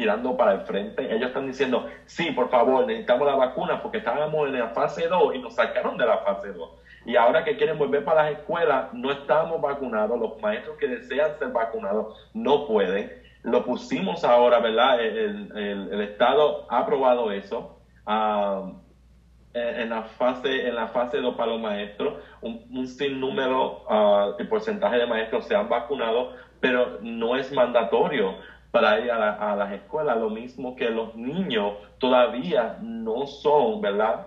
tirando para el frente. Ellos están diciendo, sí, por favor, necesitamos la vacuna porque estábamos en la fase 2 y nos sacaron de la fase 2. Y ahora que quieren volver para las escuelas, no estamos vacunados. Los maestros que desean ser vacunados no pueden. Lo pusimos ahora, ¿verdad? El, Estado ha aprobado eso. En la fase en la fase 2 para los maestros, un, un sinnúmero uh, porcentaje de maestros se han vacunado, pero no es mandatorio para ir a, las escuelas, lo mismo que los niños todavía no son, ¿verdad?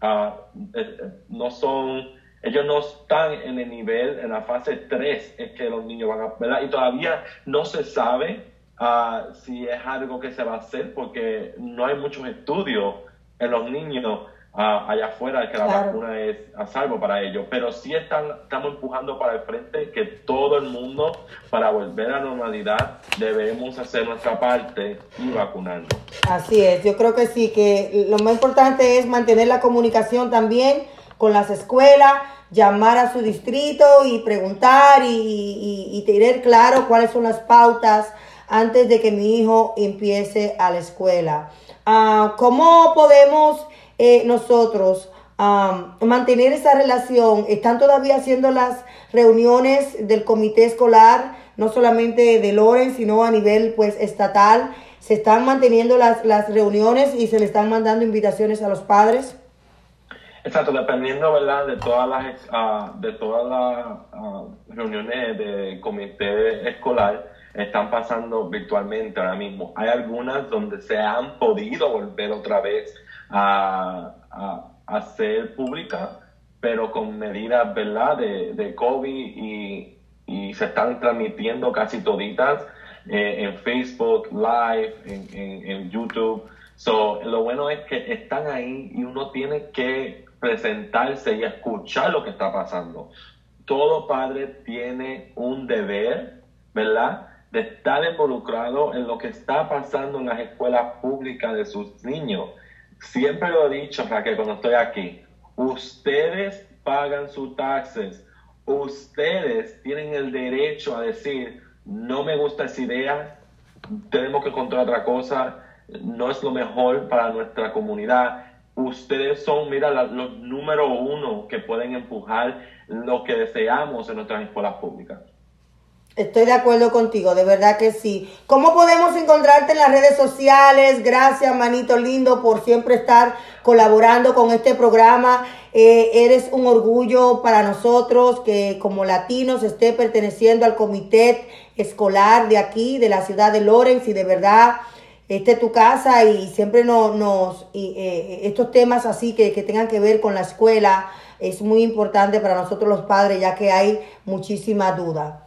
Ah, eh, eh, no son, ellos no están en el nivel, en la fase 3 es que los niños van a, ¿verdad? Y todavía no se sabe ah, si es algo que se va a hacer porque no hay muchos estudios en los niños allá afuera que la vacuna es a salvo para ellos, pero sí están, estamos empujando para el frente que todo el mundo, para volver a la normalidad, debemos hacer nuestra parte y vacunarnos. Así es, yo creo que sí, que lo más importante es mantener la comunicación también con las escuelas, llamar a su distrito y preguntar y, y, tener claro cuáles son las pautas antes de que mi hijo empiece a la escuela. Uh, ¿Cómo podemos eh, nosotros mantener esa relación? ¿Están todavía haciendo las reuniones del comité escolar, no solamente de Loren, sino a nivel pues estatal? ¿Se están manteniendo las, las reuniones y se le están mandando invitaciones a los padres? Exacto, dependiendo, ¿verdad? De todas las, uh, de todas las uh, reuniones de comité escolar están pasando virtualmente ahora mismo. Hay algunas donde se han podido volver otra vez a, a, ser pública, pero con medidas, ¿verdad?, de, de COVID y, y, se están transmitiendo casi toditas eh, en Facebook Live, en, en, en, YouTube. So, lo bueno es que están ahí y uno tiene que presentarse y escuchar lo que está pasando. Todo padre tiene un deber, ¿verdad? De estar involucrado en lo que está pasando en las escuelas públicas de sus niños siempre lo he dicho, Raquel, cuando estoy aquí, ustedes pagan sus taxes, ustedes tienen el derecho a decir, no me gusta esa idea, tenemos que encontrar otra cosa, no es lo mejor para nuestra comunidad. Ustedes son, mira, los número uno que pueden empujar lo que deseamos en nuestras escuelas públicas. Estoy de acuerdo contigo, de verdad que sí. ¿Cómo podemos encontrarte en las redes sociales? Gracias, manito lindo, por siempre estar colaborando con este programa. Eh, eres un orgullo para nosotros que como latinos esté perteneciendo al comité escolar de aquí, de la ciudad de Lorenz, y de verdad, este es tu casa y siempre nos, nos eh, estos temas así que, que tengan que ver con la escuela es muy importante para nosotros los padres, ya que hay muchísima duda.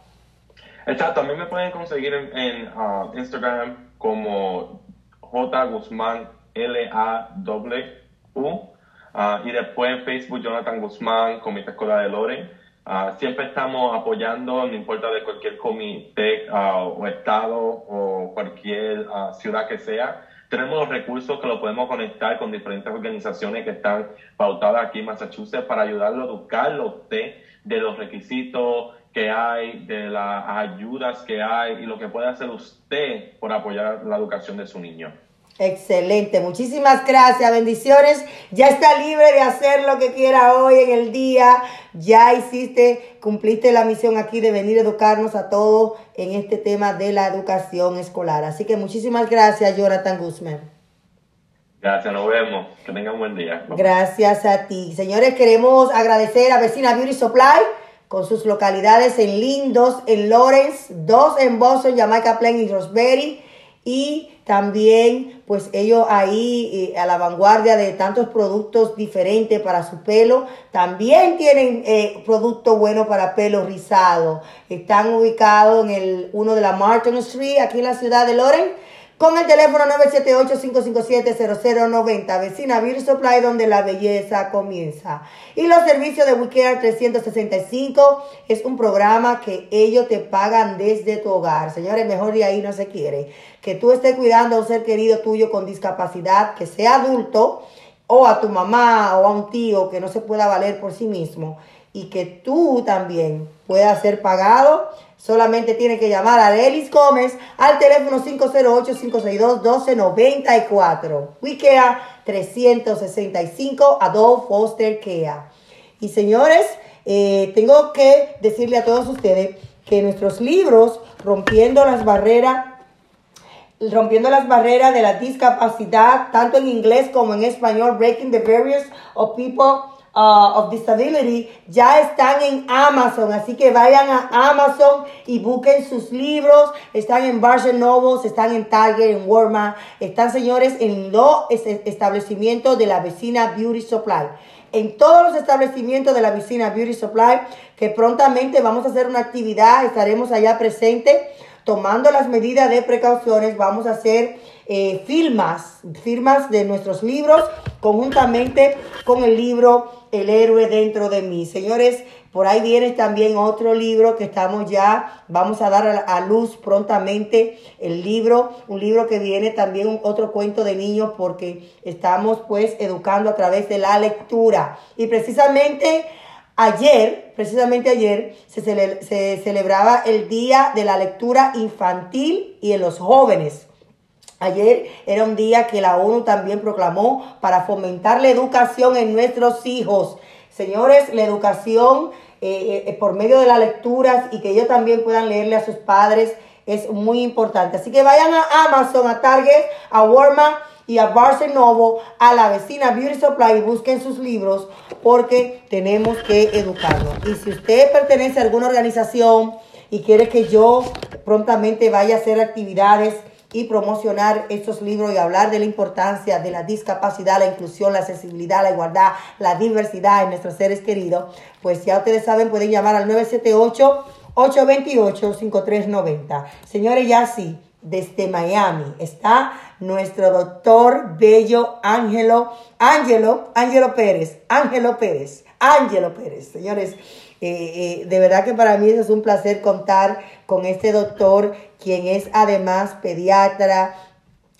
Exacto, también me pueden conseguir en, uh, Instagram como J Guzmán L A W uh, y después en Facebook Jonathan Guzmán, Comité Escolar de Loren. Uh, siempre estamos apoyando, no importa de cualquier comité o estado o cualquier ciudad que sea. Tenemos los recursos que lo podemos conectar con diferentes organizaciones que están pautadas aquí en Massachusetts para ayudarlo a educarlo de los requisitos que hay, de las ayudas que hay y lo que puede hacer usted por apoyar la educación de su niño. Excelente, muchísimas gracias, bendiciones. Ya está libre de hacer lo que quiera hoy en el día. Ya hiciste, cumpliste la misión aquí de venir a educarnos a todos en este tema de la educación escolar. Así que muchísimas gracias, Jonathan Guzmán. Gracias, nos vemos. Que tengan un buen día. Gracias a ti. Señores, queremos agradecer a Vecina Beauty Supply con sus localidades en Lindos, en Lawrence, dos en Boston, Jamaica Plain y Roseberry. Y también, pues ellos ahí eh, a la vanguardia de tantos productos diferentes para su pelo. También tienen eh, productos buenos para pelo rizado. Están ubicados en el uno de la Martin Street, aquí en la ciudad de Lawrence con el teléfono 978-557-0090, vecina Beauty Supply, donde la belleza comienza. Y los servicios de WeCare 365 es un programa que ellos te pagan desde tu hogar. Señores, mejor de ahí no se quiere. Que tú estés cuidando a un ser querido tuyo con discapacidad, que sea adulto, o a tu mamá o a un tío que no se pueda valer por sí mismo, y que tú también puedas ser pagado Solamente tiene que llamar a Elis Gómez al teléfono 508-562-1294. WIKEA 365 Adolf Foster Kea. Y señores, eh, tengo que decirle a todos ustedes que nuestros libros, Rompiendo las Barreras, rompiendo las barreras de la discapacidad, tanto en inglés como en español, Breaking the Barriers of People Uh, of Disability ya están en Amazon, así que vayan a Amazon y busquen sus libros, están en Barnes Nobles, están en Target, en Walmart, están señores en los establecimientos de la vecina Beauty Supply. En todos los establecimientos de la vecina Beauty Supply, que prontamente vamos a hacer una actividad, estaremos allá presentes tomando las medidas de precauciones, vamos a hacer eh, firmas, firmas de nuestros libros conjuntamente con el libro El héroe dentro de mí. Señores, por ahí viene también otro libro que estamos ya, vamos a dar a, luz prontamente el libro, un libro que viene también un otro cuento de niños porque estamos pues educando a través de la lectura. Y precisamente Ayer, precisamente ayer, se, se, celebraba el Día de la Lectura Infantil y en los jóvenes. Ayer era un día que la ONU también proclamó para fomentar la educación en nuestros hijos. Señores, la educación eh, eh, por medio de las lecturas y que ellos también puedan leerle a sus padres es muy importante. Así que vayan a Amazon, a Target, a Walmart y a Barnes Noble, a la vecina Beauty Supply y busquen sus libros porque tenemos que educarnos. Y si usted pertenece a alguna organización y quiere que yo prontamente vaya a hacer actividades y promocionar estos libros y hablar de la importancia de la discapacidad, la inclusión, la accesibilidad, la igualdad, la diversidad en nuestros seres queridos, pues ya ustedes saben, pueden llamar al 978 828-5390. Señores, ya sí, desde Miami está nuestro doctor Bello Ángelo, Ángelo, Ángelo Pérez, Ángelo Pérez, Ángelo Pérez. Señores, eh, eh, de verdad que para mí es un placer contar con este doctor, quien es además pediatra,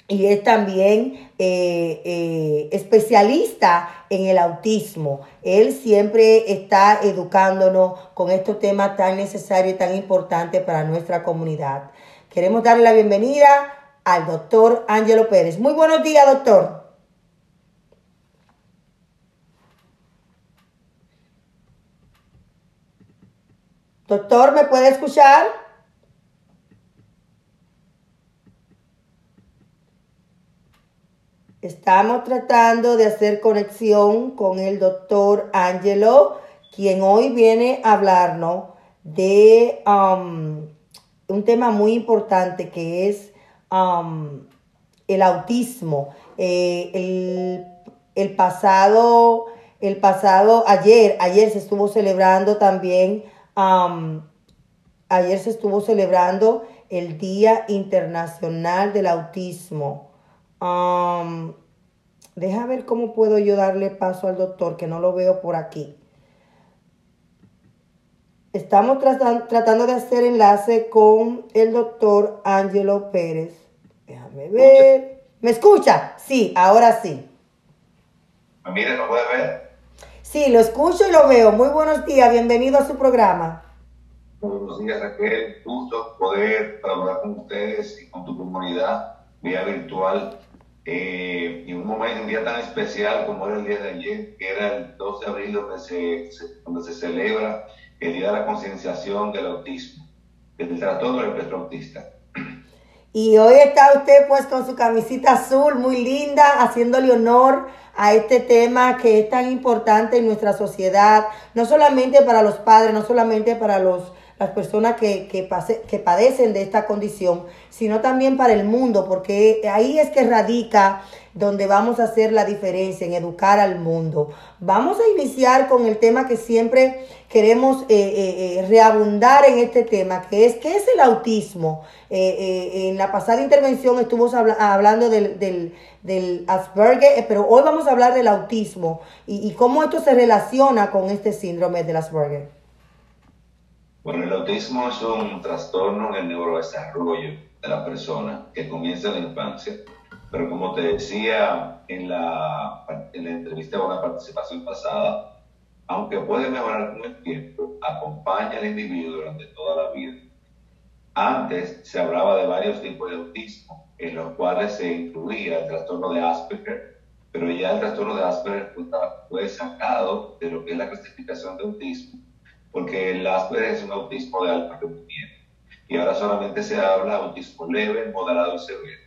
y es también eh, especialista en el autismo. Él siempre está educándonos con estos temas tan necesarios y tan importantes para nuestra comunidad. Queremos darle la bienvenida al doctor Ángelo Pérez. Muy buenos días, doctor. Doctor, ¿me puede escuchar? Estamos tratando de hacer conexión con el doctor Ángelo, quien hoy viene a hablarnos de um, un tema muy importante que es um, el autismo. Eh, el, pasado, el pasado, ayer, ayer se estuvo celebrando también, ayer se estuvo celebrando el Día Internacional del Autismo. Deja ver cómo puedo yo darle paso al doctor, que no lo veo por aquí. Estamos tratando de hacer enlace con el doctor Angelo Pérez. Déjame ver. ¿Me escucha? Sí, ahora sí. Ah, mire, ¿lo puede ver? Sí, lo escucho y lo veo. Muy buenos días, bienvenido a su programa. Buenos días, Raquel. Gusto poder trabajar con ustedes y con tu comunidad vía virtual. Eh, en un momento, un día tan especial como era el día de ayer, que era el 12 de abril, donde se, donde se celebra el Día de la Concienciación del Autismo, del trastorno del espectro autista. Y hoy está usted pues con su camisita azul muy linda, haciéndole honor a este tema que es tan importante en nuestra sociedad, no solamente para los padres, no solamente para los las personas que, que, que padecen de esta condición, sino también para el mundo, porque ahí es que radica donde vamos a hacer la diferencia en educar al mundo. Vamos a iniciar con el tema que siempre queremos eh, eh, eh, reabundar en este tema, que es qué es el autismo. en la pasada intervención estuvimos hablando del, del, Asperger, pero hoy vamos a hablar del autismo y, y cómo esto se relaciona con este síndrome del Asperger. Bueno, el autismo es un trastorno en el neurodesarrollo de la persona que comienza en la infancia, pero como te decía en la, en la entrevista o la participación pasada, aunque puede mejorar con el tiempo, acompaña al individuo durante toda la vida. Antes se hablaba de varios tipos de autismo, en los cuales se incluía el trastorno de Asperger, pero ya el trastorno de Asperger fue sacado de lo que es la clasificación de autismo, porque el Asperger es un autismo de alto rendimiento. Y ahora solamente se habla de autismo leve, moderado y severo.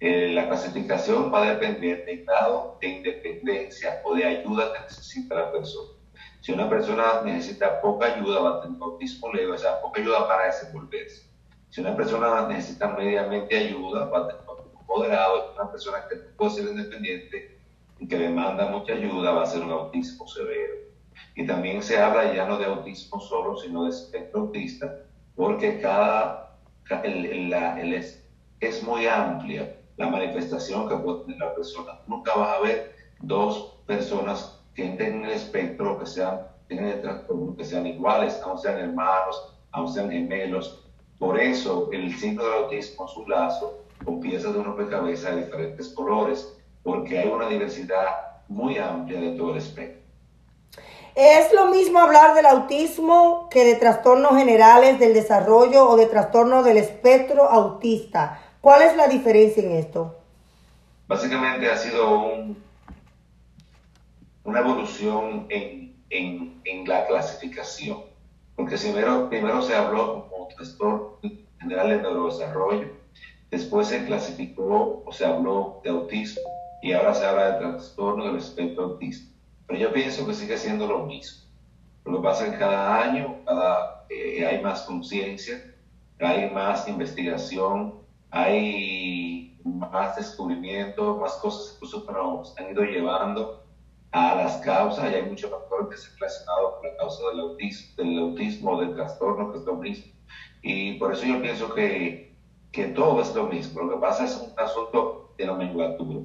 Eh, la clasificación va a depender del grado de independencia o de ayuda que necesita la persona. Si una persona necesita poca ayuda, va a tener autismo leve, o sea, poca ayuda para desenvolverse. Si una persona necesita mediamente ayuda, va a tener autismo moderado. Una persona que puede ser independiente y que demanda mucha ayuda, va a ser un autismo severo. Y también se habla ya no de autismo solo, sino de espectro autista, porque cada, el, el, es, es muy amplia la manifestación que puede tener la persona. Nunca vas a ver dos personas que tengan el espectro, que sean, tengan que sean iguales, aunque sean hermanos, aunque sean gemelos. Por eso el signo del autismo es un lazo con piezas de un rompecabezas de diferentes colores, porque hay una diversidad muy amplia de todo el espectro. ¿Es lo mismo hablar del autismo que de trastornos generales del desarrollo o de trastorno del espectro autista? ¿Cuál es la diferencia en esto? Básicamente ha sido un, una evolución en, en, en, la clasificación, porque primero, primero se habló como trastorno general de neurodesarrollo, después se clasificó o se habló de autismo y ahora se habla de trastorno del espectro autista. Pero yo pienso que sigue siendo lo mismo. Lo que pasa es que cada año cada, eh, hay más conciencia, hay más investigación, hay más descubrimiento, más cosas incluso que nos han ido llevando a las causas y hay muchos factores que se han relacionado con la causa del autismo, del autismo, del trastorno, que es lo mismo. Y por eso yo pienso que, que todo es lo mismo. Lo que pasa es un asunto de nomenclatura.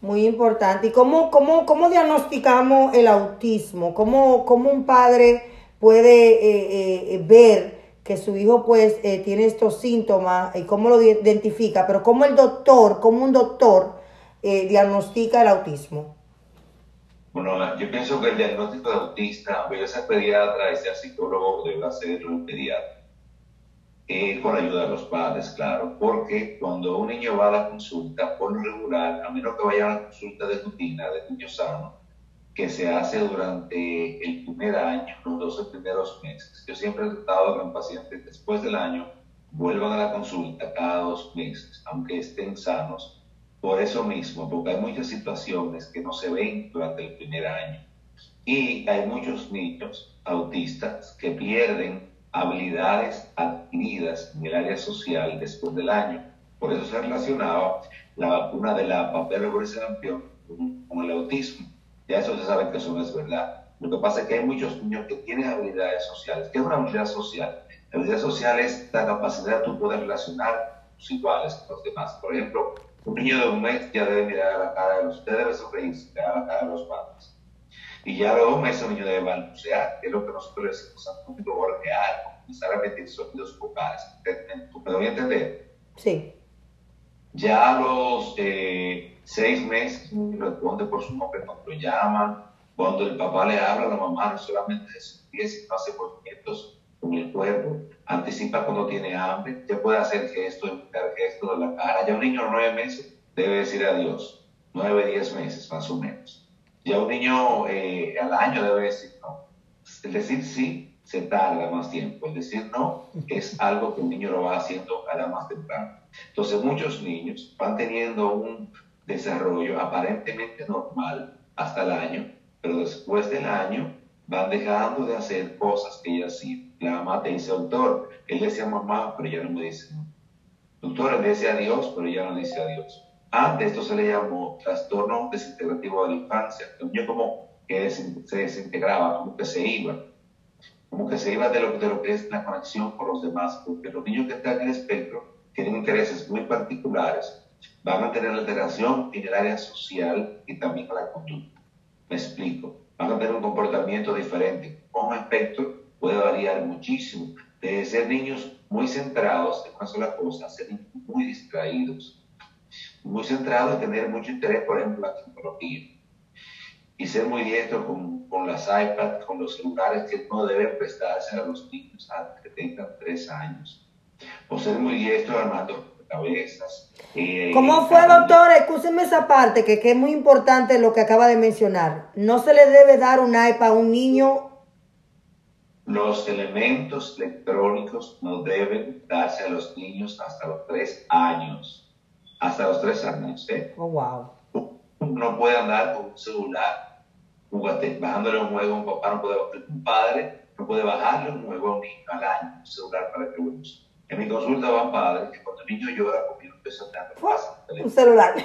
Muy importante. ¿Y cómo, cómo, cómo diagnosticamos el autismo? ¿Cómo, cómo un padre puede eh, eh, ver que su hijo pues eh, tiene estos síntomas y cómo lo identifica? Pero cómo el doctor, cómo un doctor diagnostica el autismo. Bueno, yo pienso que el diagnóstico de autista, yo sea pediatra y sea psicólogo, debe hacerlo un pediatra. Eh, con ayuda de los padres, claro, porque cuando un niño va a la consulta, por lo regular, a menos que vaya a la consulta de rutina de niño sano, que se hace durante el primer año, los 12 primeros meses. Yo siempre he tratado con pacientes después del año vuelvan a la consulta cada dos meses, aunque estén sanos, por eso mismo, porque hay muchas situaciones que no se ven durante el primer año. Y hay muchos niños autistas que pierden habilidades adquiridas en el área social después del año. Por eso se relacionaba la vacuna de la papel sarampión con el autismo. Ya eso se sabe que eso no es verdad. Lo que pasa es que hay muchos niños que tienen habilidades sociales. ¿Qué es una habilidad social? La habilidad social es la capacidad de tú poder relacionar tus iguales con los demás. Por ejemplo, un niño de un mes ya debe mirar a la cara de los, debe sonreírse a la cara de los padres. Y ya a meses el niño debe balbucear, que es lo que nosotros decimos a un gorjear, comenzar a emitir sonidos vocales. ¿Me voy a entender? Sí. Ya a los eh, seis meses responde por su nombre cuando lo llaman, cuando el papá le habla, la mamá no solamente se sonríe, sino hace movimientos con el cuerpo, anticipa cuando tiene hambre, ya puede hacer gestos, imitar gestos de la cara. Ya un niño de nueve meses debe decir adiós, nueve, diez meses más o menos. Ya un niño eh, al año debe decir no. El decir sí se tarda más tiempo. El decir no es algo que un niño lo va haciendo a la más temprano. Entonces muchos niños van teniendo un desarrollo aparentemente normal hasta el año, pero después del año van dejando de hacer cosas que ella hacía. La mamá te dice, doctor, él decía mamá, pero ya no me dice Doctor, él dice adiós, pero ya no dice adiós. Antes esto se le llamó trastorno desintegrativo de la infancia. El niño como que se desintegraba, como que se iba, como que se iba de lo, de lo que es la conexión con los demás, porque los niños que están en el espectro tienen intereses muy particulares, van a tener alteración en el área social y también en la conducta. Me explico. Van a tener un comportamiento diferente. Un espectro puede variar muchísimo, de ser niños muy centrados en una sola cosa, ser muy distraídos, muy centrados en tener mucho interés, por ejemplo, en la tecnología, y ser muy diestros con con, las iPads, con los celulares que no deben prestarse a los niños hasta que tengan tres años. O ser muy diestro armando cabezas. Eh, ¿Cómo fue, doctor? Escúcheme esa parte, que, que, es muy importante lo que acaba de mencionar. No se le debe dar un iPad a un niño. Los elementos electrónicos no deben darse a los niños hasta los tres años. Hasta los tres años, ¿eh? Oh, wow. No puede andar con un celular bajándole un juego a un papá, no puede, un padre no puede bajarle un juego a un niño al año, un celular para que use. En mi consulta van padres que cuando el niño llora, empieza a pasa un celular.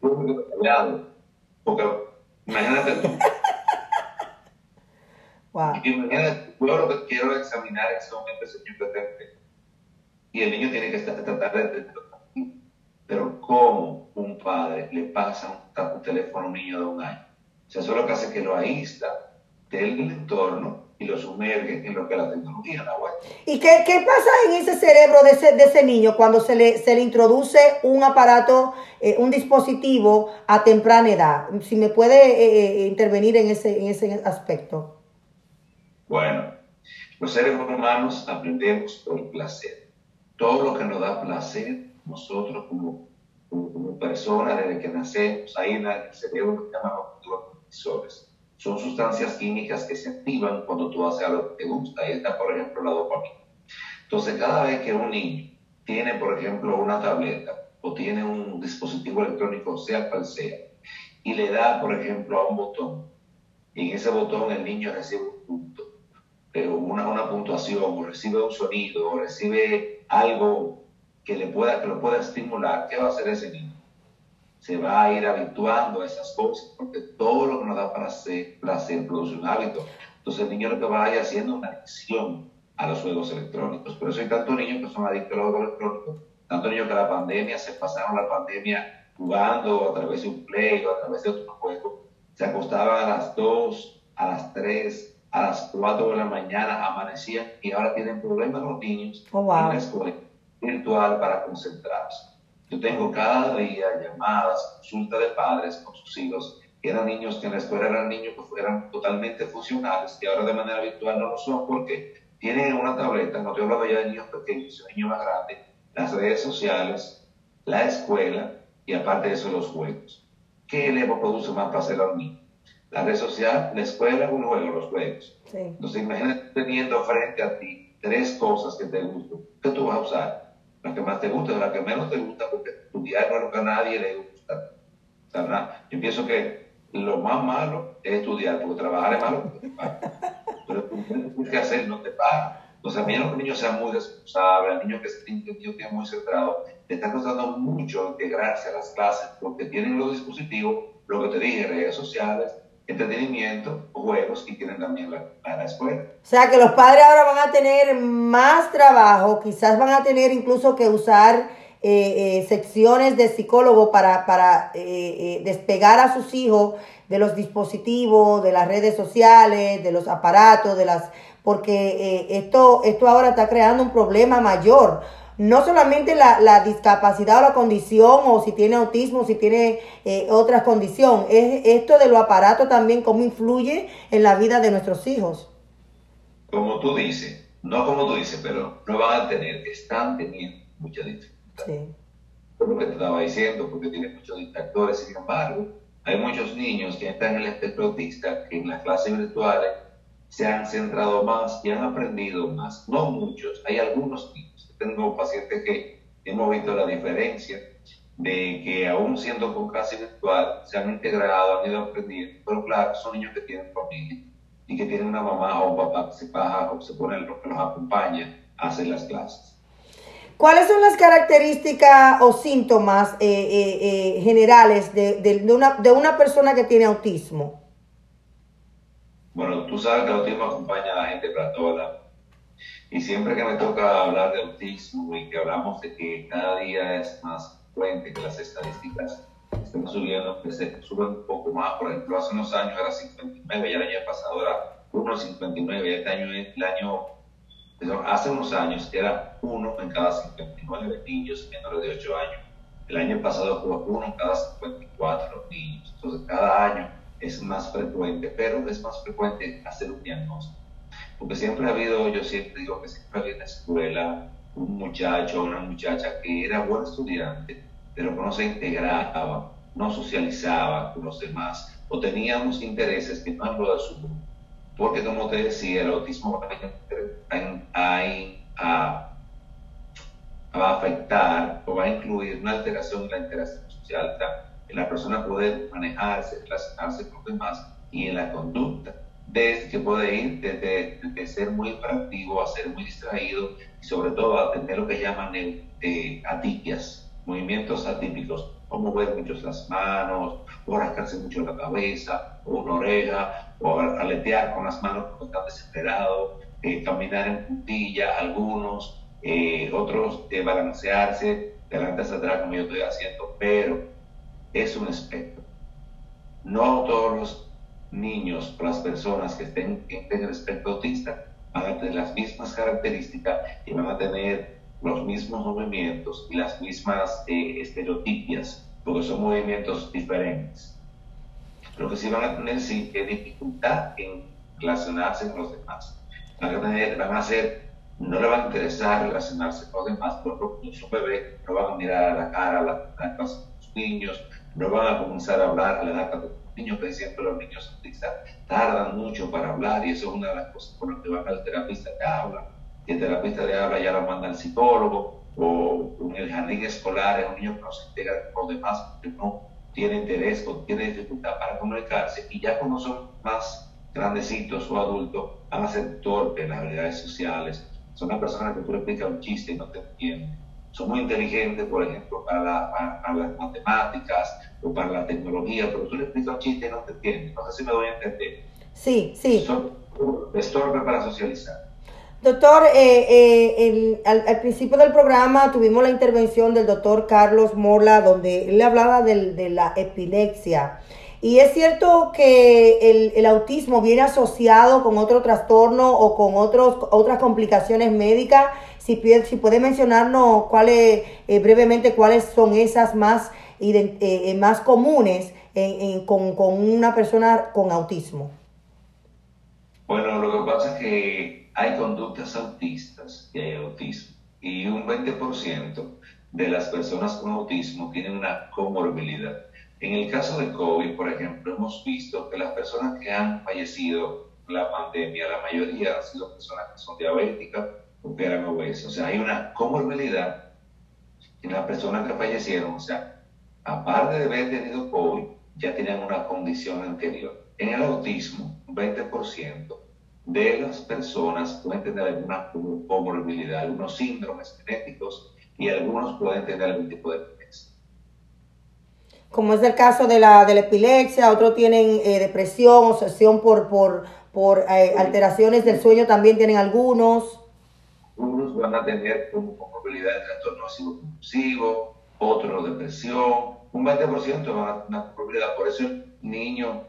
Porque imagínate tú. Wow. Imagínate, yo lo que quiero examinar en ese momento niño presente. Y el niño tiene que estar, tratar de Pero ¿cómo un padre le pasa un, un teléfono a un niño de un año? O sea, eso es lo que hace que lo aísla del entorno y lo sumerge en lo que la tecnología vuelta. ¿Y qué, qué, pasa en ese cerebro de ese, de ese niño cuando se le, se le introduce un aparato, eh, un dispositivo a temprana edad? Si me puede eh, eh, intervenir en ese, en ese aspecto. Bueno, los seres humanos aprendemos por placer. Todo lo que nos da placer, nosotros como, como, personas, desde que nacemos, ahí en el cerebro que llamamos los son sustancias químicas que se activan cuando tú haces algo que te gusta. Ahí está, por ejemplo, la dopamina. Entonces, cada vez que un niño tiene, por ejemplo, una tableta o tiene un dispositivo electrónico, sea cual sea, y le da, por ejemplo, a un botón, y en ese botón el niño recibe un punto, pero una, una puntuación, o recibe un sonido, o recibe algo que, le pueda, que lo pueda estimular, ¿qué va a hacer ese niño? se va a ir habituando a esas cosas, porque todo lo que nos da placer, placer produce un hábito. Entonces el niño lo que va a ir haciendo es una adicción a los juegos electrónicos. Por eso hay tantos niños que son adictos a los juegos electrónicos, tantos niños que la pandemia se pasaron la pandemia jugando a través de un play o a través de otro juego. Se acostaban a las 2, a las 3, a las 4 de la mañana, amanecían y ahora tienen problemas los niños oh, en la escuela virtual para concentrarse. Yo tengo cada día llamadas, consultas de padres con sus hijos, que eran niños que en la escuela eran niños que eran totalmente funcionales y ahora de manera virtual no lo son porque tienen una tableta, no estoy hablando ya de niños pequeños, de niños más grandes, las redes sociales, la escuela y aparte de eso los juegos. ¿Qué le produce más placer a un niño? La red social, la escuela, un juego, los juegos. Entonces imagínate teniendo frente a ti tres cosas que te gustan. ¿Qué tú vas a usar? la que más te gusta, la que menos te gusta, porque estudiar no es lo que a nadie le gusta. yo pienso que lo más malo es estudiar, porque trabajar es malo porque te paga. Pero tú tienes que hacer, no te paga. Entonces, a mí los niños sean muy responsables, a niños que estén muy centrados, le está costando mucho integrarse a las clases porque tienen los dispositivos, lo que te dije, redes sociales, entretenimiento, juegos y tienen también la, la, escuela. O sea que los padres ahora van a tener más trabajo, quizás van a tener incluso que usar eh, eh, secciones de psicólogo para, para eh, despegar a sus hijos de los dispositivos, de las redes sociales, de los aparatos, de las porque esto, esto ahora está creando un problema mayor no solamente la, la, discapacidad o la condición, o si tiene autismo, si tiene eh, otra condición, es esto de lo aparato también, cómo influye en la vida de nuestros hijos. Como tú dices, no como tú dices, pero no van a tener, están teniendo mucha dificultad. Sí. Por lo que te estaba diciendo, porque tiene muchos distractores, sin embargo, hay muchos niños que están en el espectro autista que en las clases virtuales se han centrado más y han aprendido más. No muchos, hay algunos niños tengo pacientes que hemos visto la diferencia de que aún siendo con clase virtual se han integrado, han ido aprendiendo, pero claro, son niños que tienen familia y que tienen una mamá o un papá que se baja o se pone lo que los acompaña a hacer las clases. ¿Cuáles son las características o síntomas eh, eh, eh, generales de, de, una, de una persona que tiene autismo? Bueno, tú sabes que el autismo acompaña a la gente para toda la y siempre que me toca hablar de autismo y que hablamos de que cada día es más frecuente que las estadísticas estén subiendo, que se suben un poco más. Por ejemplo, hace unos años era 59, ya el año pasado era 1,59, este año el año, hace unos años era 1 en cada 59 niños menores de 8 años. El año pasado fue 1 en cada 54 niños. Entonces, cada año es más frecuente, pero es más frecuente hacer un diagnóstico. Porque siempre ha habido, yo siempre digo que siempre había en la escuela un muchacho o una muchacha que era buen estudiante, pero que no se integraba, no socializaba con los demás, o teníamos intereses que no han de su grupo. Porque como te decía, el autismo a, va a afectar o va a incluir una alteración en la interacción social, en la persona poder manejarse, relacionarse con los demás y en la conducta desde que puede ir desde, ser muy hiperactivo a ser muy distraído y sobre todo a tener lo que llaman eh, atipias, movimientos atípicos, o mover mucho las manos, o rascarse mucho la cabeza, o una oreja, o aletear con las manos cuando están desesperado, eh, caminar en puntilla, algunos, eh, otros de balancearse de adelante hacia atrás como yo estoy haciendo, pero es un espectro. No todos los niños las personas que estén en el espectro autista van a tener las mismas características y van a tener los mismos movimientos y las mismas eh, estereotipias, porque son movimientos diferentes. Lo que sí van a tener sí es dificultad en relacionarse con los demás. Van a, tener, van a ser, no le va a interesar relacionarse con los demás, porque los bebés no van a mirar a la cara a, los niños, no van a comenzar a hablar a la edad niños que siempre los niños autistas tardan mucho para hablar y eso es una de las cosas por las que van al terapista de habla. Y el terapista de habla ya lo manda al psicólogo o en el jardín escolar es un niño que no se integra con los demás porque no tiene interés o tiene dificultad para comunicarse y ya cuando son más grandecitos o adultos van a ser torpes en las habilidades sociales. Son las personas que tú le explicas un chiste y no te entienden son muy inteligentes, por ejemplo, para, las matemáticas o para la tecnología, pero tú le explicas un chiste y no te entiendes. No sé si me voy a entender. Sí, sí. Son estorbe para socializar. Doctor, eh, eh, al, principio del programa tuvimos la intervención del doctor Carlos Morla, donde él hablaba de la epilepsia. Y es cierto que el, el, autismo viene asociado con otro trastorno o con otros, otras complicaciones médicas si, si puede mencionarnos cuáles, eh, brevemente cuáles son esas más, eh, eh, más comunes con, una persona con autismo. Bueno, lo que pasa es que hay conductas autistas y hay autismo. Y un 20% de las personas con autismo tienen una comorbilidad. En el caso de COVID, por ejemplo, hemos visto que las personas que han fallecido en la pandemia, la mayoría han sido personas que son diabéticas que eran obesos. O sea, hay una comorbilidad en las personas que fallecieron. O sea, aparte de haber tenido COVID, ya tenían una condición anterior. En el autismo, un 20% de las personas pueden tener alguna comorbilidad, algunos síndromes genéticos y algunos pueden tener algún tipo de depresión. Como es el caso de la, de la epilepsia, otros tienen eh, depresión, obsesión por, por, por eh, alteraciones del sueño, también tienen algunos unos van a tener como comorbilidad de trastorno compulsivo, otros depresión, un 20% van a tener una comorbilidad. Por eso el niño,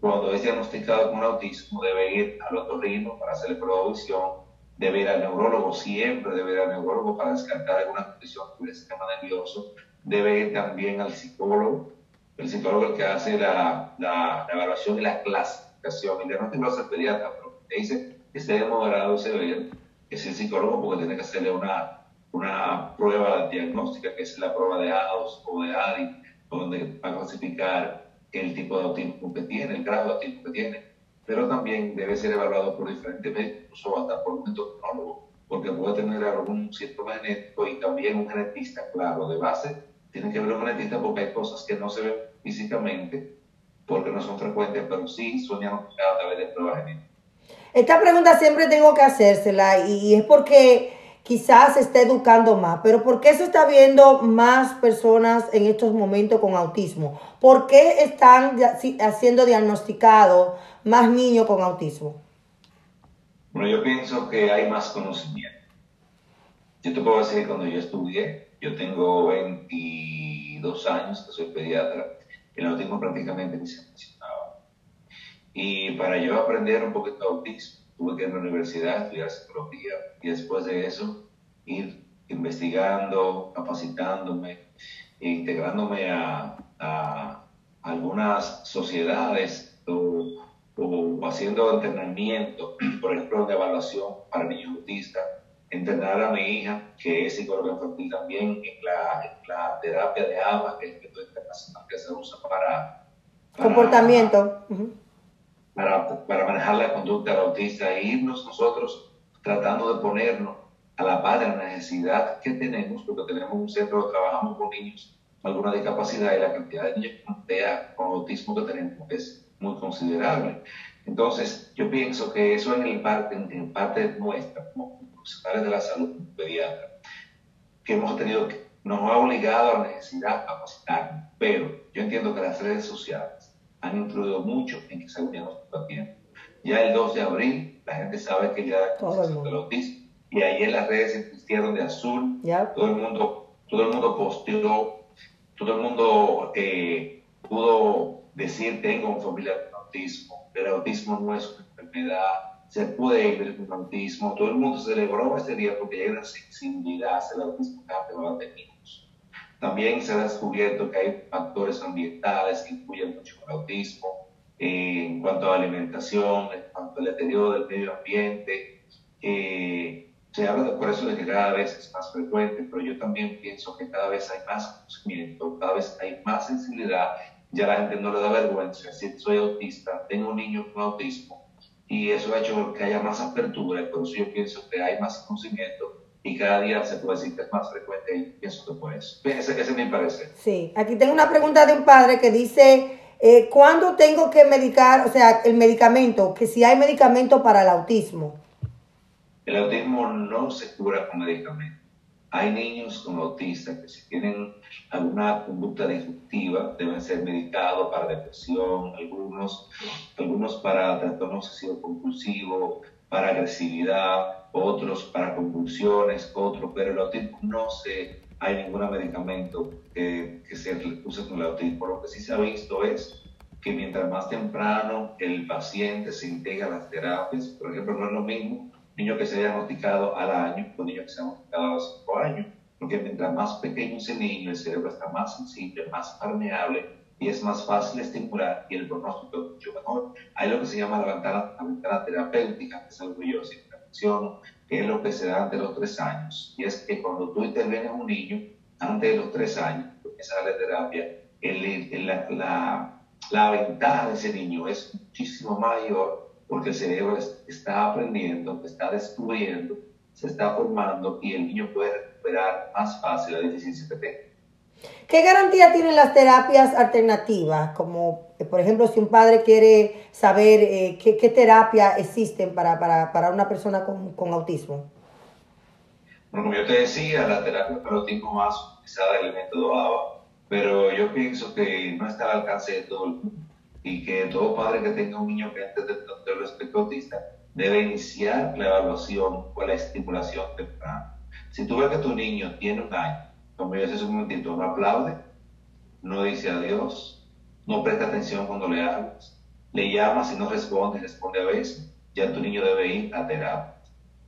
cuando es diagnosticado con autismo, debe ir al otorrino para hacerle prueba de audición, debe ir al neurólogo, siempre debe ir al neurólogo para descartar alguna condición del sistema nervioso, debe ir también al psicólogo, el psicólogo el que hace la, la, evaluación y la clasificación, y no tengo el pediatra, pero te dice que esté moderado y severo, es el psicólogo porque tiene que hacerle una, una prueba diagnóstica, que es la prueba de ADOS o de ADI, donde va a clasificar el tipo de autismo que tiene, el grado de autismo que tiene, pero también debe ser evaluado por diferentes médicos, incluso hasta por un endocrinólogo, porque puede tener algún síntoma genético y también un genetista, claro, de base, tiene que ver un genetista porque hay cosas que no se ven físicamente, porque no son frecuentes, pero sí son a través de pruebas genéticas. Esta pregunta siempre tengo que hacérsela y es porque quizás está educando más, pero ¿por qué se está viendo más personas en estos momentos con autismo? ¿Por qué están haciendo diagnosticados más niños con autismo? Bueno, yo pienso que hay más conocimiento. Yo te puedo decir que cuando yo estudié, yo tengo 22 años que soy pediatra, el autismo prácticamente ni se y para yo aprender un poquito de autismo, tuve que ir a la universidad, estudiar psicología y después de eso ir investigando, capacitándome, e integrándome a, algunas sociedades o, haciendo entrenamiento, por ejemplo, de evaluación para niños autistas, entrenar a mi hija, que es psicóloga infantil también, en la, terapia de ABA, que es el método internacional que se usa para... Comportamiento. Para, para manejar la conducta del autista e irnos nosotros tratando de ponernos a la par de la necesidad que tenemos, porque tenemos un centro donde trabajamos con niños con alguna discapacidad y la cantidad de niños con autismo que tenemos es muy considerable. Entonces, yo pienso que eso en, el parte, en parte nuestra, como profesionales de la salud, pediatra, que hemos tenido, nos ha obligado a la necesidad de capacitarnos, pero yo entiendo que las redes sociales han influido mucho en que se un diagnóstico a tiempo. Ya el 2 de abril, la gente sabe que ya el autismo y ahí en las redes se vistieron de azul. Todo el mundo, todo el mundo posteó, todo el mundo eh, pudo decir tengo un familia con autismo. El autismo no es una enfermedad, se puede vivir con autismo. Todo el mundo celebró este día porque hay una sensibilidad hacia el autismo que antes no la teníamos. También se ha descubierto que hay factores ambientales que influyen mucho el autismo, eh, en cuanto a alimentación, en cuanto al deterioro del medio ambiente. Eh, se habla por eso de que cada vez es más frecuente, pero yo también pienso que cada vez hay más conocimiento, cada vez hay más sensibilidad, ya la gente no le da vergüenza decir soy autista, tengo un niño con autismo, y eso ha hecho que haya más apertura, y por eso yo pienso que hay más conocimiento y cada día se puede decir que es más frecuente y pienso que por eso. Ese, ese me parece. Sí, aquí tengo una pregunta de un padre que dice, eh, ¿cuándo tengo que medicar, o sea, el medicamento, que si hay medicamento para el autismo? El autismo no se cura con medicamentos. Hay niños con autistas que si tienen alguna conducta disruptiva deben ser medicados para depresión, algunos, algunos para trastorno obsesivo compulsivo, para agresividad, otros para convulsiones, otros, pero el autismo no se, hay ningún medicamento que, que se use con el autismo. Lo que sí se ha visto es que mientras más temprano el paciente se integra a las terapias, por ejemplo, no es lo mismo niño que se haya diagnosticado al año con niño que se haya diagnosticado a los años, porque mientras más pequeño ese niño, el cerebro está más sensible, más permeable y es más fácil estimular y el pronóstico es mucho mejor. Hay lo que se llama la ventana, la ventana terapéutica, que es algo que yo siempre menciono, que es lo que se da antes de los tres años. Y es que cuando tú intervienes a un niño antes de los tres años, esa la terapia, el, la, la, la ventaja de ese niño es muchísimo mayor porque el cerebro está aprendiendo, está descubriendo, se está formando y el niño puede recuperar más fácil la deficiencia que tenga. ¿Qué garantía tienen las terapias alternativas? Como, eh, por ejemplo, si un padre quiere saber eh, qué, qué terapias existen para, para, para, una persona con, con, autismo. Bueno, como yo te decía, la terapia para autismo más utilizada el método ABA, pero yo pienso que no está al alcance de todo el mundo y que todo padre que tenga un niño que antes del espectro autista debe iniciar la evaluación o la estimulación temprana. Si tú ves que tu niño tiene un año, como yo hace un momentito, no aplaude, no dice adiós, no presta atención cuando le hablas, le llamas y no responde, responde a veces, ya tu niño debe ir a terapia,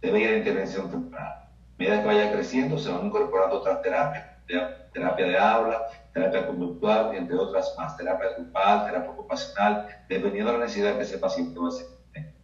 debe ir a intervención temprana. Medida que vaya creciendo, se van incorporando otras terapias, terapia de habla, terapia conductual, entre otras más, terapia grupal, terapia ocupacional, dependiendo de la necesidad que ese paciente va a tener.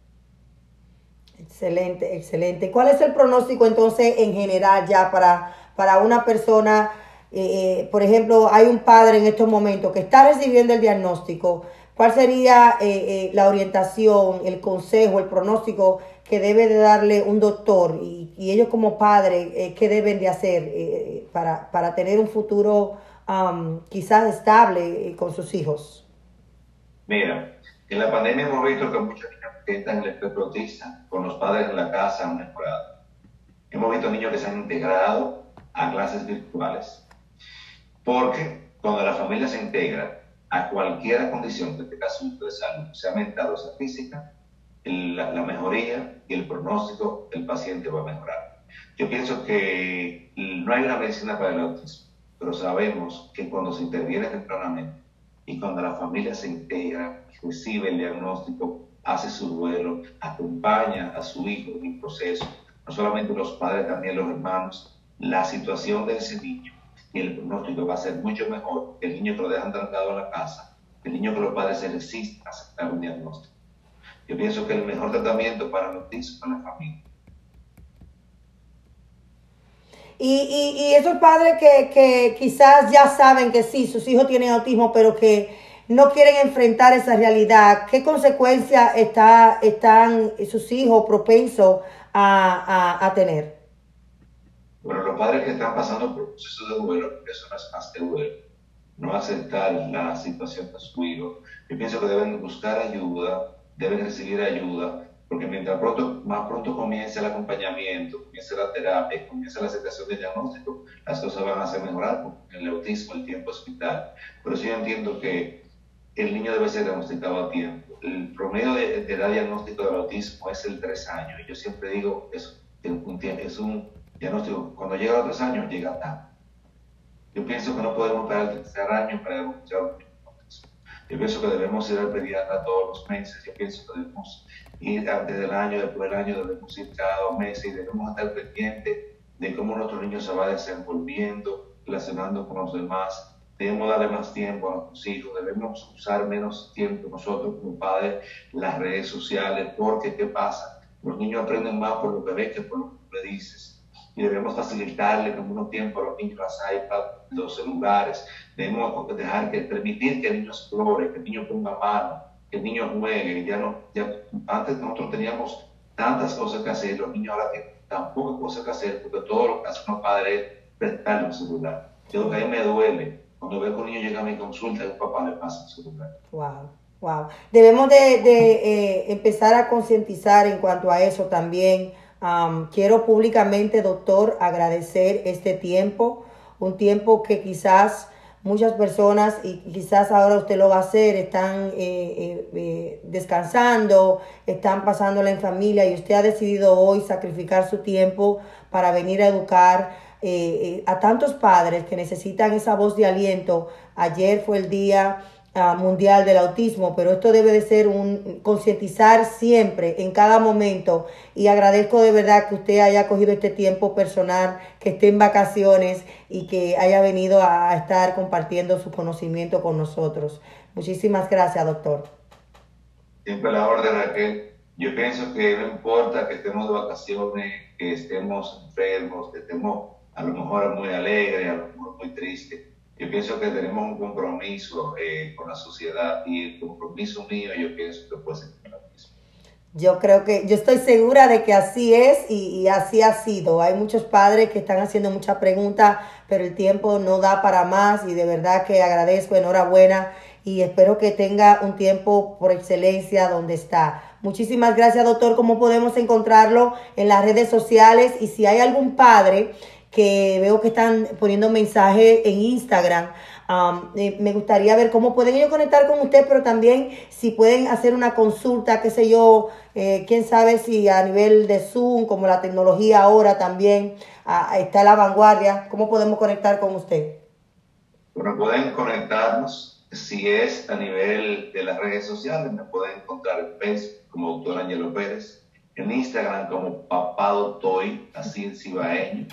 Excelente, excelente. ¿Cuál es el pronóstico entonces en general ya para, para una persona? Eh, eh, por ejemplo, hay un padre en estos momentos que está recibiendo el diagnóstico. ¿Cuál sería eh, la orientación, el consejo, el pronóstico que debe de darle un doctor y, y ellos como padres, qué deben de hacer para, para tener un futuro quizás estable eh, con sus hijos? Mira, en la pandemia hemos visto que muchos niños que están en el con los padres en la casa han mejorado. Hemos visto niños que se han integrado a clases virtuales. Porque cuando la familia se integra a cualquier condición, en este caso de salud, sea mental o sea física, la, la, mejoría y el pronóstico del paciente va a mejorar. Yo pienso que no hay una medicina para el autismo pero sabemos que cuando se interviene tempranamente y cuando la familia se integra, recibe el diagnóstico, hace su duelo, acompaña a su hijo en el proceso, no solamente los padres, también los hermanos, la situación de ese niño y el pronóstico va a ser mucho mejor que el niño que lo dejan trancado en la casa el niño que los padres se resisten a aceptar un diagnóstico. Yo pienso que el mejor tratamiento para el autismo es la familia. Y, y, esos padres que, que quizás ya saben que sí, sus hijos tienen autismo, pero que no quieren enfrentar esa realidad, ¿qué consecuencias está, están sus hijos propensos a, a, tener? Bueno, los padres que están pasando por procesos de duelo, eso no es más que duelo, no aceptar la situación de su hijo. Yo pienso que deben buscar ayuda, deben recibir ayuda, porque mientras pronto, más pronto comience el acompañamiento, comience la terapia, comience la aceptación del diagnóstico, las cosas van a ser mejorar, porque el autismo el tiempo es vital. Por eso yo entiendo que el niño debe ser diagnosticado a tiempo. El promedio de, edad diagnóstico del autismo es el 3 años. Y yo siempre digo, es un, es un diagnóstico, cuando llega a los 3 años, llega tarde. Yo pienso que no podemos esperar el tercer año para diagnosticar. Yo pienso que debemos ir al pediatra todos los meses. Yo pienso que debemos ir antes del año, después del año, debemos ir cada dos meses y debemos estar pendientes de cómo nuestro niño se va desenvolviendo, relacionando con los demás debemos darle más tiempo a nuestros hijos, debemos usar menos tiempo nosotros como padres las redes sociales, porque ¿qué pasa? Los niños aprenden más por lo que ven que por lo que dices. Y debemos facilitarle con unos tiempo a los niños las iPads, los celulares. Debemos dejar que, permitir que el niño explore, que el niño ponga mano, que el niño juegue. Ya no, ya, antes nosotros teníamos tantas cosas que hacer, los niños ahora tienen tan pocas cosas que hacer, porque todo lo que hacen los padres es prestarle un celular. Yo que a mí me duele cuando veo que un niño llega a mi consulta, el papá le pasa su lugar. Wow. Wow. Debemos de, eh, empezar a concientizar en cuanto a eso también. Quiero públicamente, doctor, agradecer este tiempo, un tiempo que quizás muchas personas, y quizás ahora usted lo va a hacer, están eh, eh, descansando, están pasándola en familia y usted ha decidido hoy sacrificar su tiempo para venir a educar eh, eh, a tantos padres que necesitan esa voz de aliento. Ayer fue el Día ah, Mundial del Autismo, pero esto debe de ser un concientizar siempre, en cada momento. Y agradezco de verdad que usted haya cogido este tiempo personal, que esté en vacaciones y que haya venido a estar compartiendo su conocimiento con nosotros. Muchísimas gracias, doctor. Siempre la orden, Raquel. Yo pienso que no importa que estemos de vacaciones, que estemos enfermos, que estemos a lo mejor muy alegre, a lo mejor muy triste. Yo pienso que tenemos un compromiso eh, con la sociedad y el compromiso mío yo pienso que puede ser lo mismo. Yo creo que, yo estoy segura de que así es y, y, así ha sido. Hay muchos padres que están haciendo muchas preguntas, pero el tiempo no da para más y de verdad que agradezco, enhorabuena y espero que tenga un tiempo por excelencia donde está. Muchísimas gracias, doctor. ¿Cómo podemos encontrarlo en las redes sociales? Y si hay algún padre que veo que están poniendo mensajes en Instagram. Eh, me gustaría ver cómo pueden ellos conectar con usted, pero también si pueden hacer una consulta, qué sé yo, eh, quién sabe si a nivel de Zoom, como la tecnología ahora también está a la vanguardia, ¿cómo podemos conectar con usted? Bueno, pueden conectarnos, si es a nivel de las redes sociales, me pueden encontrar en Facebook como doctor Ángelo Pérez, en Instagram como Papado Toy, así cibaeño,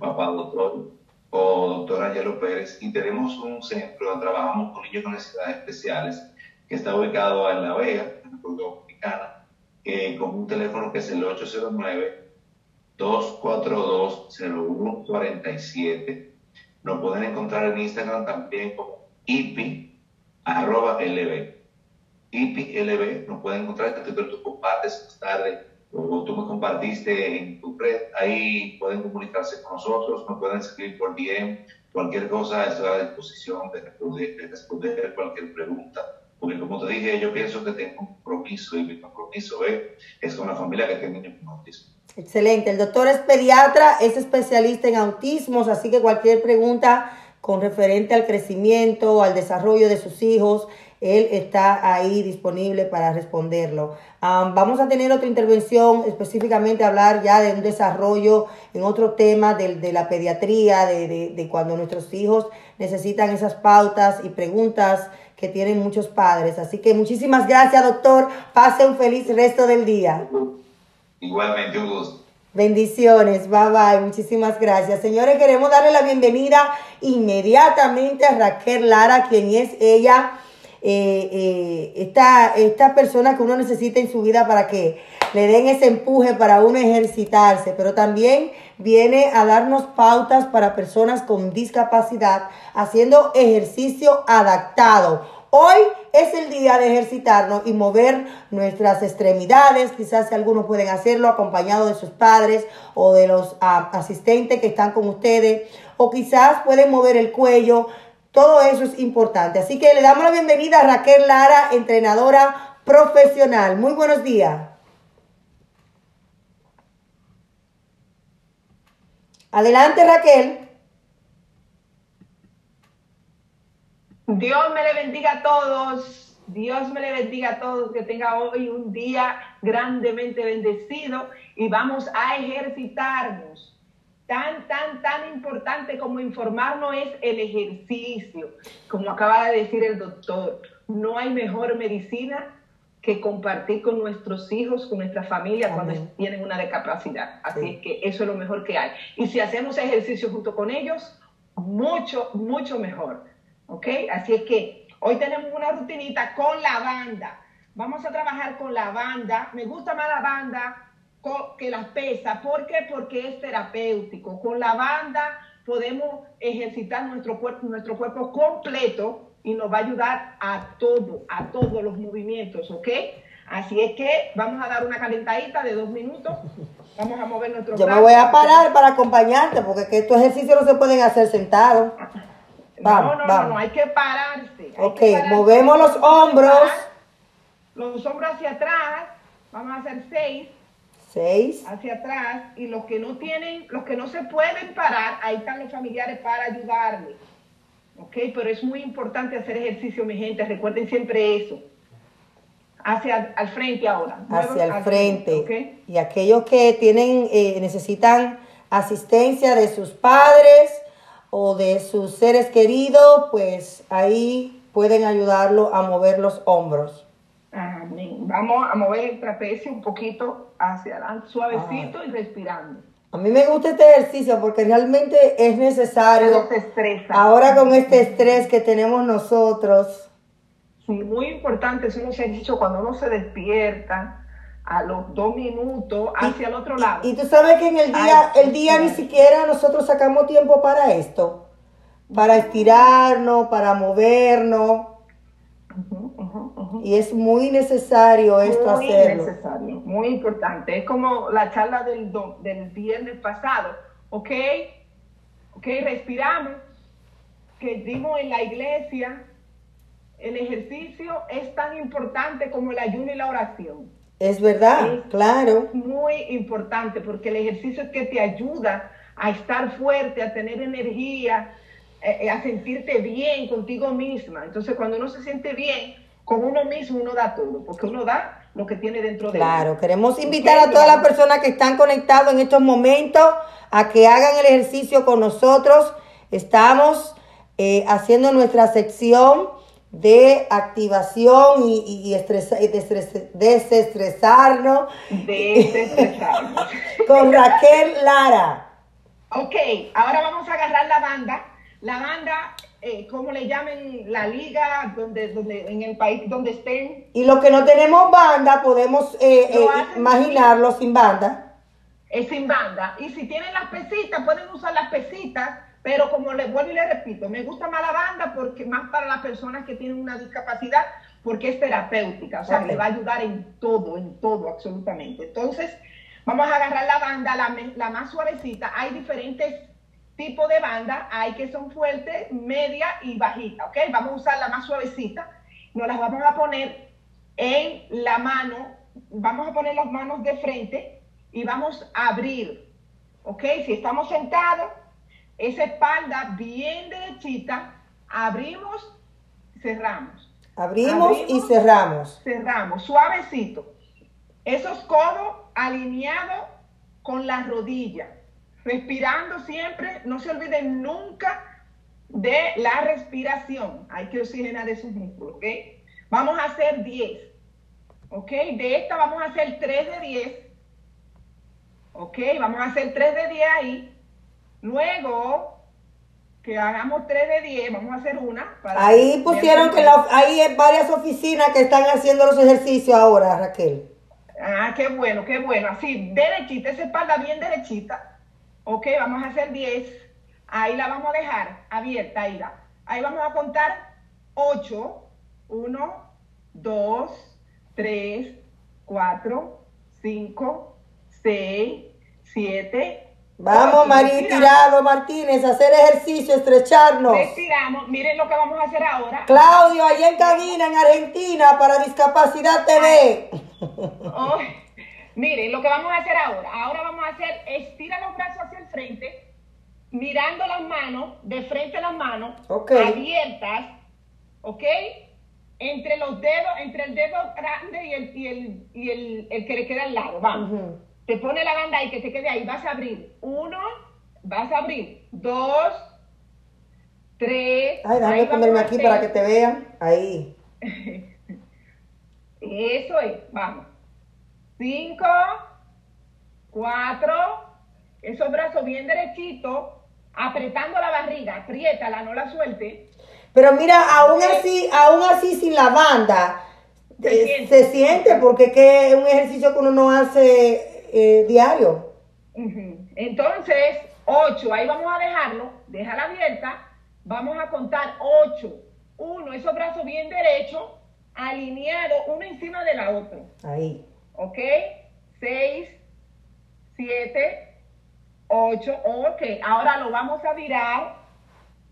Papado Toy, o doctora Angelo Pérez, y tenemos un centro donde trabajamos con niños con necesidades especiales, que está ubicado en La Vega, en la República Dominicana, eh, con un teléfono que es el 809-242-0147. Nos pueden encontrar en Instagram también como IPI, arroba LB. IPI LB, nos pueden encontrar, que tú compartes más tarde tú me compartiste en tu red, ahí pueden comunicarse con nosotros, nos pueden escribir por DM, cualquier cosa, estoy a disposición de responder, cualquier pregunta. Porque como te dije, yo pienso que tengo un compromiso y mi compromiso es con la familia que tiene niños con autismo. Excelente. El doctor es pediatra, es especialista en autismos, así que cualquier pregunta con referente al crecimiento, al desarrollo de sus hijos, él está ahí disponible para responderlo. vamos a tener otra intervención, específicamente hablar ya de un desarrollo en otro tema de, la pediatría, de, cuando nuestros hijos necesitan esas pautas y preguntas que tienen muchos padres. Así que muchísimas gracias, doctor. Pase un feliz resto del día. Igualmente, un gusto. Bendiciones, bye bye, muchísimas gracias. Señores, queremos darle la bienvenida inmediatamente a Raquel Lara, quien es ella eh, eh, esta, esta persona que uno necesita en su vida para que le den ese empuje para uno ejercitarse, pero también viene a darnos pautas para personas con discapacidad haciendo ejercicio adaptado. Hoy es el día de ejercitarnos y mover nuestras extremidades. Quizás algunos pueden hacerlo acompañado de sus padres o de los ah, asistentes que están con ustedes. O quizás pueden mover el cuello. Todo eso es importante. Así que le damos la bienvenida a Raquel Lara, entrenadora profesional. Muy buenos días. Adelante, Raquel. Dios me le bendiga a todos. Dios me le bendiga a todos. Que tenga hoy un día grandemente bendecido y vamos a ejercitarnos. Tan, tan, tan importante como informarnos es el ejercicio. Como acaba de decir el doctor, no hay mejor medicina que compartir con nuestros hijos, con nuestra familia cuando tienen una discapacidad. Así es que eso es lo mejor que hay. Y si hacemos ejercicio junto con ellos, mucho, mucho mejor. ¿Ok? Así es que hoy tenemos una rutinita con la banda. Vamos a trabajar con la banda. Me gusta más la banda que las pesas. ¿Por qué? Porque es terapéutico. Con la banda podemos ejercitar nuestro cuerpo, nuestro cuerpo completo y nos va a ayudar a todo, a todos los movimientos, ¿ok? Así es que vamos a dar una calentadita de dos minutos. Vamos a mover nuestro Yo me voy a parar para acompañarte porque que estos ejercicios no se pueden hacer sentados. Vamos, no, no, no, no, hay que pararse. ok, movemos los hombros. Los hombros hacia atrás. Vamos a hacer seis. Seis. Hacia atrás. Y los que no tienen, los que no se pueden parar, ahí están los familiares para ayudarles. Ok, pero es muy importante hacer ejercicio, mi gente. Recuerden siempre eso. Hacia al frente ahora. Hacia el frente. Y aquellos que tienen, eh, necesitan asistencia de sus padres o de sus seres queridos, pues ahí pueden ayudarlo a mover los hombros. Vamos a mover el trapecio un poquito hacia adelante, suavecito y respirando. A mí me gusta este ejercicio porque realmente es necesario. Ahora con este estrés que tenemos nosotros. Sí, muy importante son los ejercicios cuando uno se despierta a los dos minutos hacia el otro lado. Y, tú sabes que en el día, el día ni siquiera nosotros sacamos tiempo para esto, para estirarnos, para movernos. Y es muy necesario esto hacerlo. Muy necesario, muy importante. Es como la charla del, del viernes pasado. ¿Ok? ¿Ok? Respiramos. Que dimos en la iglesia. El ejercicio es tan importante como el ayuno y la oración. Es verdad, claro. Muy importante porque el ejercicio es que te ayuda a estar fuerte, a tener energía, eh, eh, a sentirte bien contigo misma. Entonces, cuando uno se siente bien con uno mismo, uno da todo, porque uno da lo que tiene dentro de Claro, queremos invitar a todas las personas que están conectados en estos momentos a que hagan el ejercicio con nosotros. Estamos eh, haciendo nuestra sección de activación y, y, desestresarnos. Desestresarnos. con Raquel Lara. Ok, ahora vamos a agarrar la banda. La banda, eh, como le llamen, la liga, donde, donde, en el país donde estén. Y los que no tenemos banda, podemos eh, eh imaginarlo sin banda. Es sin banda. Y si tienen las pesitas, pueden usar las pesitas pero como les vuelvo y les repito, me gusta más la banda porque más para las personas que tienen una discapacidad, porque es terapéutica, o sea, le va a ayudar en todo, en todo, absolutamente. Entonces, vamos a agarrar la banda, la, la más suavecita. Hay diferentes tipos de banda, hay que son fuertes, media y bajita, ¿ok? Vamos a usar la más suavecita. Nos las vamos a poner en la mano, vamos a poner las manos de frente y vamos a abrir, ¿ok? Si estamos sentados, esa espalda bien derechita, abrimos, cerramos. Abrimos, y cerramos. Cerramos, suavecito. Esos codos alineados con la rodilla. Respirando siempre, no se olviden nunca de la respiración. Hay que oxigenar esos músculos, ¿ok? Vamos a hacer 10. ¿Ok? De esta vamos a hacer 3 de 10. ¿Ok? Vamos a hacer 3 de 10 ahí. Luego que hagamos tres de 10, vamos a hacer una. Para Ahí pusieron que la, hay varias oficinas que están haciendo los ejercicios ahora, Raquel. Ah, qué bueno, qué bueno. Así, derechita, esa espalda bien derechita. Ok, vamos a hacer 10. Ahí la vamos a dejar abierta, ahí la. Ahí vamos a contar 8. 1, 2, 3, 4, 5, 6, 7, Vamos, María Tirado Martínez, hacer ejercicio, estrecharnos. Estiramos. Miren lo que vamos a hacer ahora. Claudio, allá en cabina en Argentina para Discapacidad TV. Miren lo que vamos a hacer ahora. Ahora vamos a hacer, estira los brazos hacia el frente, mirando las manos, de frente a las manos, abiertas, ¿ok? Entre los dedos, entre el dedo grande y el, y el, y el, el que le queda al lado. Vamos. Te pone la banda ahí, que se quede ahí. Vas a abrir. Uno, vas a abrir. Dos, tres. Ay, déjame ponerme aquí para que te vean. Ahí. Eso es. Vamos. Cinco, cuatro. Esos brazos bien derechitos. Apretando la barriga. Apriétala, no la suelte. Pero mira, aún así, aún así sin la banda. Se, eh, se siente porque es un ejercicio que uno no hace eh, diario. Entonces, 8, ahí vamos a dejarlo, déjala abierta, vamos a contar 8, 1, esos brazos bien derechos, alineados uno encima de la otra. Ahí. ¿Ok? 6, 7, 8, ok, ahora lo vamos a virar.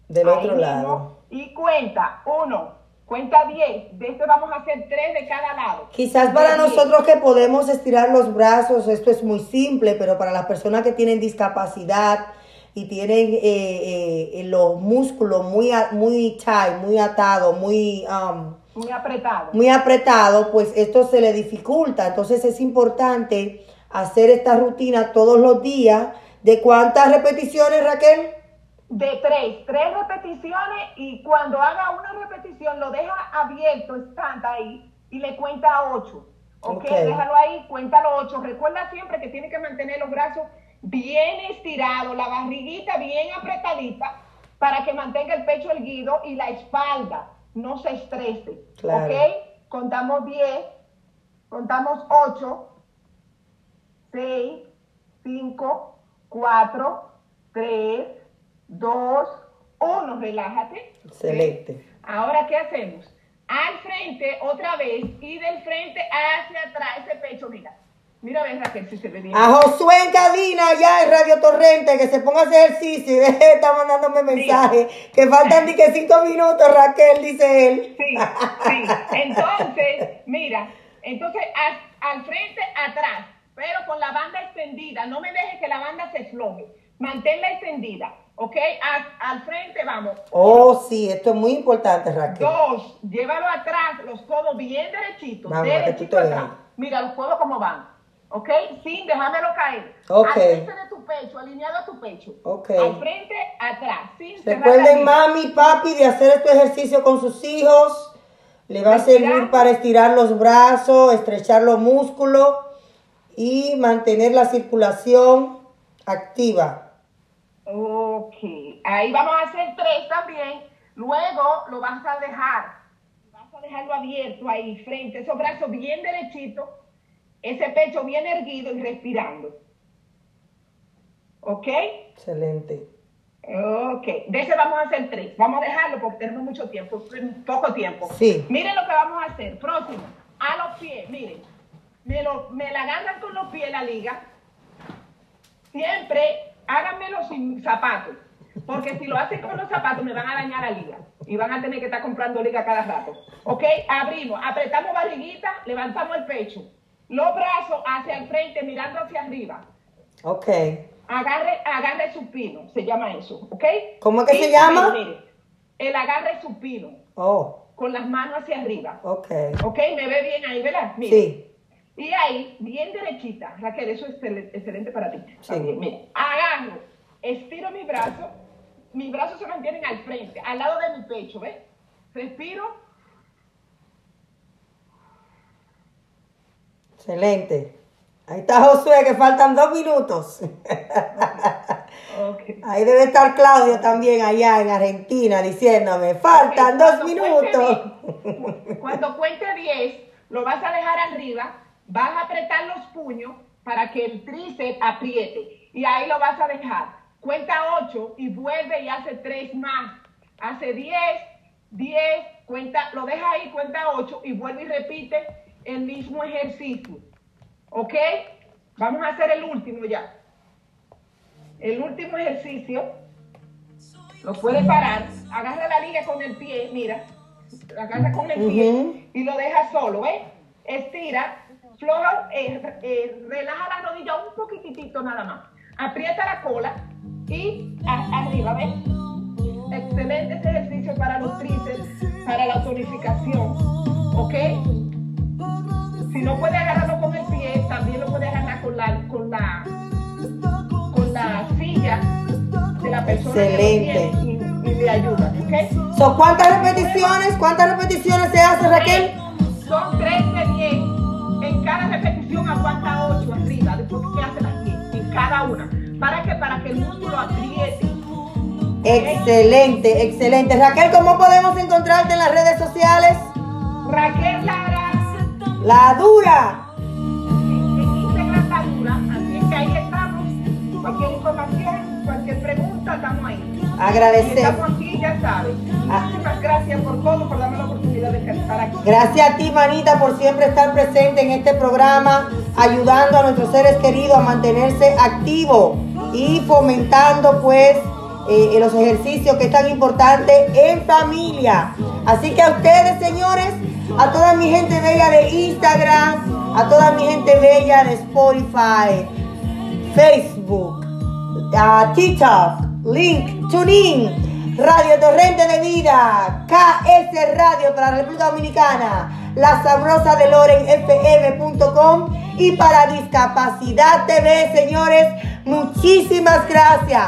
Del otro lado. Y cuenta, 1, Cuenta 10. De esto vamos a hacer 3 de cada lado. Quizás para nosotros que podemos estirar los brazos, esto es muy simple, pero para las personas que tienen discapacidad y tienen eh, eh, los músculos muy, muy tight, muy atados, muy... Um, muy apretado. Muy apretado, pues esto se le dificulta. Entonces es importante hacer esta rutina todos los días. ¿De cuántas repeticiones, Raquel? de tres, tres repeticiones y cuando haga una repetición lo deja abierto, está ahí y le cuenta ocho. ¿Ok? Déjalo ahí, cuéntalo ocho. Recuerda siempre que tiene que mantener los brazos bien estirados, la barriguita bien apretadita para que mantenga el pecho erguido y la espalda no se estrese. ¿Ok? Contamos diez, contamos ocho, seis, cinco, cuatro, tres, dos, uno, relájate. Excelente. Ahora, ¿qué hacemos? Al frente, otra vez, y del frente hacia atrás, ese pecho, mira. Mira, a ver, Raquel, si se ve bien. A Josué en cabina, ya en Radio Torrente, que se ponga a hacer ejercicio y deje de estar mandándome mensajes. Que faltan ni que cinco minutos, Raquel, dice él. Sí, sí. Entonces, mira, entonces al frente, atrás, pero con la banda extendida. No me dejes que la banda se floje. Manténla extendida. ¿Ok? Al, frente vamos. Oh, sí, esto es muy importante, Raquel. Dos, llévalo atrás, los codos bien derechitos. derechito atrás. Mira los codos cómo van. ¿Ok? Sin dejármelo caer. Ok. Al frente de tu pecho, alineado a tu pecho. Ok. Al frente, atrás. Sin Recuerden, mami, papi, de hacer este ejercicio con sus hijos. Le va a servir para estirar los brazos, estrechar los músculos y mantener la circulación activa. Ok, ahí vamos a hacer tres también. Luego lo vas a dejar, vas a dejarlo abierto ahí frente, esos brazos bien derechitos, ese pecho bien erguido y respirando. ¿Ok? Excelente. Ok, de ese vamos a hacer tres. Vamos a dejarlo porque tenemos mucho tiempo, poco tiempo. Sí. Miren lo que vamos a hacer. Próximo, a los pies, miren. Me, lo, me la agarran con los pies la liga. Siempre háganmelo sin zapatos. Porque si lo hacen con los zapatos me van a dañar la liga. Y van a tener que estar comprando liga cada rato. ¿Ok? Abrimos, apretamos barriguita, levantamos el pecho. Los brazos hacia el frente, mirando hacia arriba. Ok. Agarre, agarre supino, se llama eso. ¿Ok? ¿Cómo es que se llama? el agarre supino. Oh. Con las manos hacia arriba. Ok. Ok, me ve bien ahí, ¿verdad? Sí. Y ahí, bien derechita, Raquel, eso es excelente para ti. Sí. mira, agarro, estiro mi brazo, mis brazos se mantienen al frente, al lado de mi pecho, ¿ves? Respiro. Excelente. Ahí está Josué, que faltan dos minutos. Ahí debe estar Claudio también allá en Argentina diciéndome, faltan dos minutos. cuente diez- cuando cuente 10, lo vas a dejar arriba, vas a apretar los puños para que el tríceps apriete. Y ahí lo vas a dejar. Cuenta 8 y vuelve y hace 3 más. Hace 10, 10, cuenta, lo deja ahí, cuenta 8 y vuelve y repite el mismo ejercicio. ¿Ok? Vamos a hacer el último ya. El último ejercicio lo puede parar, agarra la liga con el pie, mira, agarra con el pie y lo deja solo, ¿ves? Estira, floja, eh, eh, relaja la rodilla un poquitito nada más, aprieta la cola y a- arriba, ¿ves? Excelente este ejercicio para los tríceps, para la tonificación, ¿ok? Si no puede agarrarlo con el pie, también lo puede agarrar con la, con la, con la silla de la persona Excelente. que lo y, y le ayuda, ¿ok? So, ¿Cuántas repeticiones? ¿Cuántas repeticiones se hace, Raquel? Son 3 de 10. En cada repetición aguanta 8 arriba, después que hace las 10, en cada una. ¿Para qué? Para que el músculo apriete. Excelente, excelente. Raquel, ¿cómo podemos encontrarte en las redes sociales? Raquel La la dura, así es que ahí estamos. Cualquier información, cualquier pregunta, estamos ahí. Y Agradecemos. estamos aquí, ya sabes. Muchísimas gracias por todo, por darme la oportunidad de estar aquí. Gracias a ti, manita, por siempre estar presente en este programa, ayudando a nuestros seres queridos a mantenerse activos y fomentando, pues, eh, los ejercicios que es tan importante en familia. Así que a ustedes, señores, a toda mi gente bella de Instagram, a toda mi gente bella de Spotify, Facebook, TikTok, Link, TuneIn, Radio Torrente de Vida, KS Radio para la República Dominicana, La Sabrosa de Loren FM.com y para Discapacidad TV, señores, muchísimas gracias.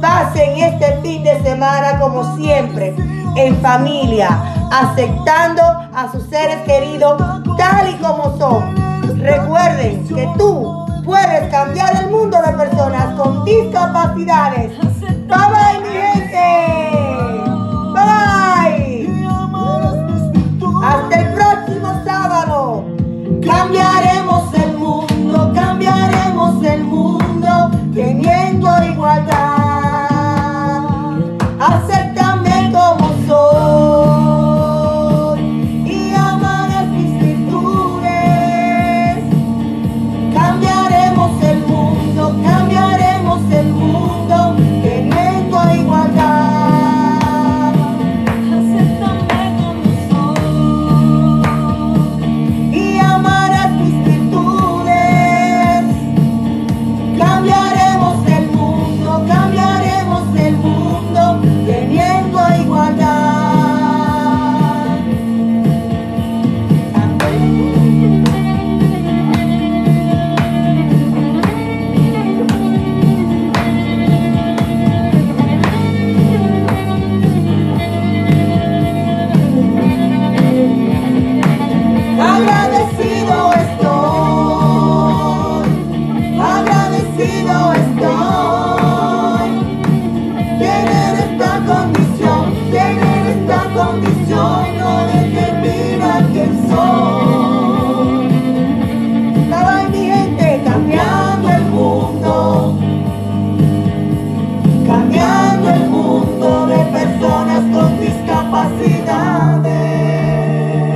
Pasen este fin de semana como siempre, en familia, aceptando a sus seres queridos tal y como son. Recuerden que tú puedes cambiar el mundo de personas con discapacidades. Bye mi gente.